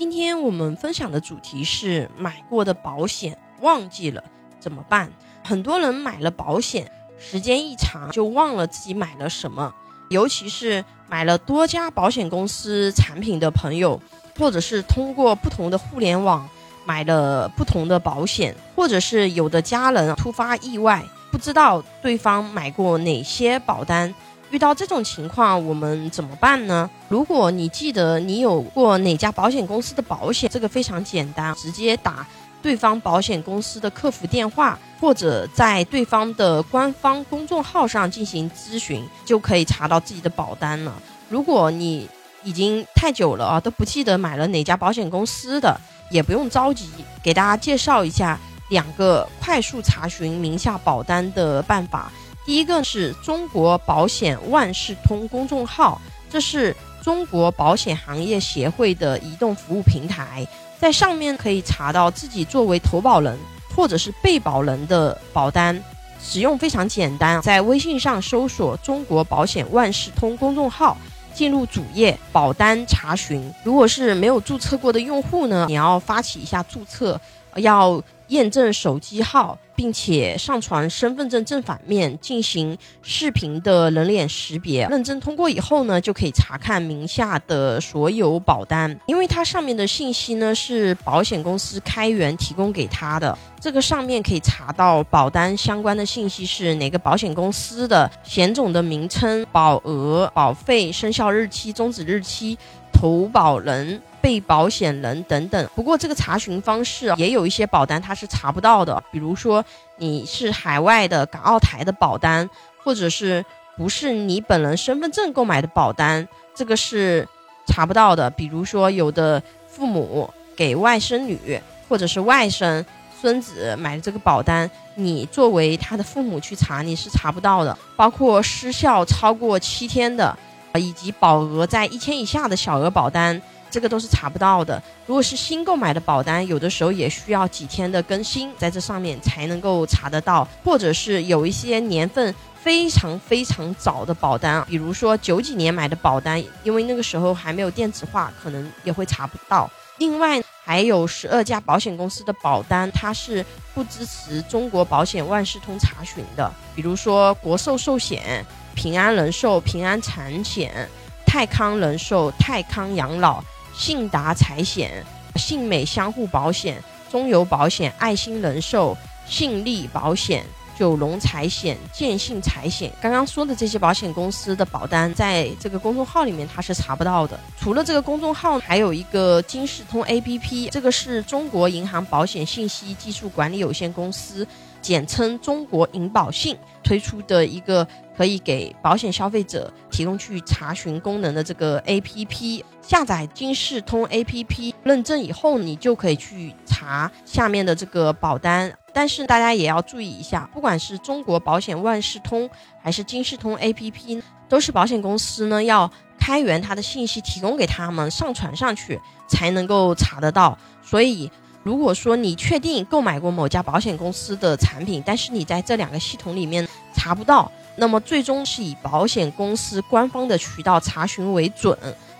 今天我们分享的主题是买过的保险忘记了怎么办？很多人买了保险，时间一长就忘了自己买了什么，尤其是买了多家保险公司产品的朋友，或者是通过不同的互联网买了不同的保险，或者是有的家人突发意外，不知道对方买过哪些保单。遇到这种情况，我们怎么办呢？如果你记得你有过哪家保险公司的保险，这个非常简单，直接打对方保险公司的客服电话，或者在对方的官方公众号上进行咨询，就可以查到自己的保单了。如果你已经太久了啊，都不记得买了哪家保险公司的，也不用着急，给大家介绍一下两个快速查询名下保单的办法。第一个是中国保险万事通公众号，这是中国保险行业协会的移动服务平台，在上面可以查到自己作为投保人或者是被保人的保单，使用非常简单，在微信上搜索“中国保险万事通”公众号，进入主页保单查询。如果是没有注册过的用户呢，你要发起一下注册，要验证手机号。并且上传身份证正反面进行视频的人脸识别，认证通过以后呢，就可以查看名下的所有保单。因为它上面的信息呢是保险公司开源提供给他的，这个上面可以查到保单相关的信息是哪个保险公司的险种的名称、保额、保费、生效日期、终止日期、投保人。被保险人等等，不过这个查询方式也有一些保单它是查不到的，比如说你是海外的港澳台的保单，或者是不是你本人身份证购买的保单，这个是查不到的。比如说有的父母给外甥女或者是外甥孙子买的这个保单，你作为他的父母去查你是查不到的。包括失效超过七天的，以及保额在一千以下的小额保单。这个都是查不到的。如果是新购买的保单，有的时候也需要几天的更新，在这上面才能够查得到。或者是有一些年份非常非常早的保单，比如说九几年买的保单，因为那个时候还没有电子化，可能也会查不到。另外还有十二家保险公司的保单，它是不支持中国保险万事通查询的，比如说国寿寿险、平安人寿、平安产险、泰康人寿、泰康养老。信达财险、信美相互保险、中邮保险、爱心人寿、信利保险、九龙财险、建信财险，刚刚说的这些保险公司的保单，在这个公众号里面它是查不到的。除了这个公众号，还有一个金世通 APP，这个是中国银行保险信息技术管理有限公司。简称中国银保信推出的一个可以给保险消费者提供去查询功能的这个 A P P，下载金世通 A P P 认证以后，你就可以去查下面的这个保单。但是大家也要注意一下，不管是中国保险万事通还是金世通 A P P，都是保险公司呢要开源它的信息提供给他们上传上去才能够查得到，所以。如果说你确定购买过某家保险公司的产品，但是你在这两个系统里面查不到，那么最终是以保险公司官方的渠道查询为准。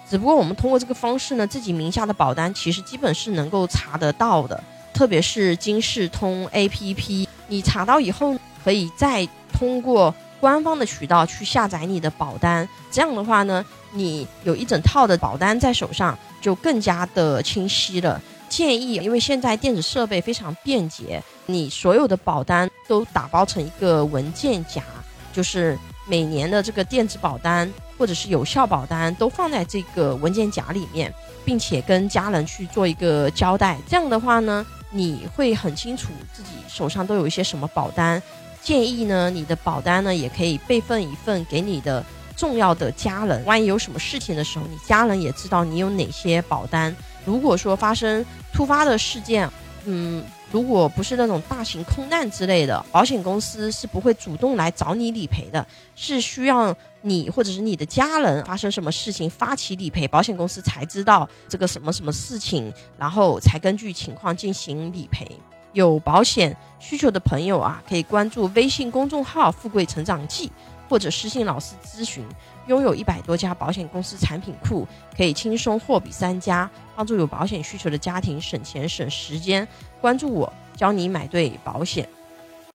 只不过我们通过这个方式呢，自己名下的保单其实基本是能够查得到的，特别是金世通 APP，你查到以后可以再通过官方的渠道去下载你的保单。这样的话呢，你有一整套的保单在手上，就更加的清晰了。建议，因为现在电子设备非常便捷，你所有的保单都打包成一个文件夹，就是每年的这个电子保单或者是有效保单都放在这个文件夹里面，并且跟家人去做一个交代。这样的话呢，你会很清楚自己手上都有一些什么保单。建议呢，你的保单呢也可以备份一份给你的重要的家人，万一有什么事情的时候，你家人也知道你有哪些保单。如果说发生突发的事件，嗯，如果不是那种大型空难之类的，保险公司是不会主动来找你理赔的，是需要你或者是你的家人发生什么事情发起理赔，保险公司才知道这个什么什么事情，然后才根据情况进行理赔。有保险需求的朋友啊，可以关注微信公众号“富贵成长记”或者私信老师咨询。拥有一百多家保险公司产品库，可以轻松货比三家，帮助有保险需求的家庭省钱省时间。关注我，教你买对保险。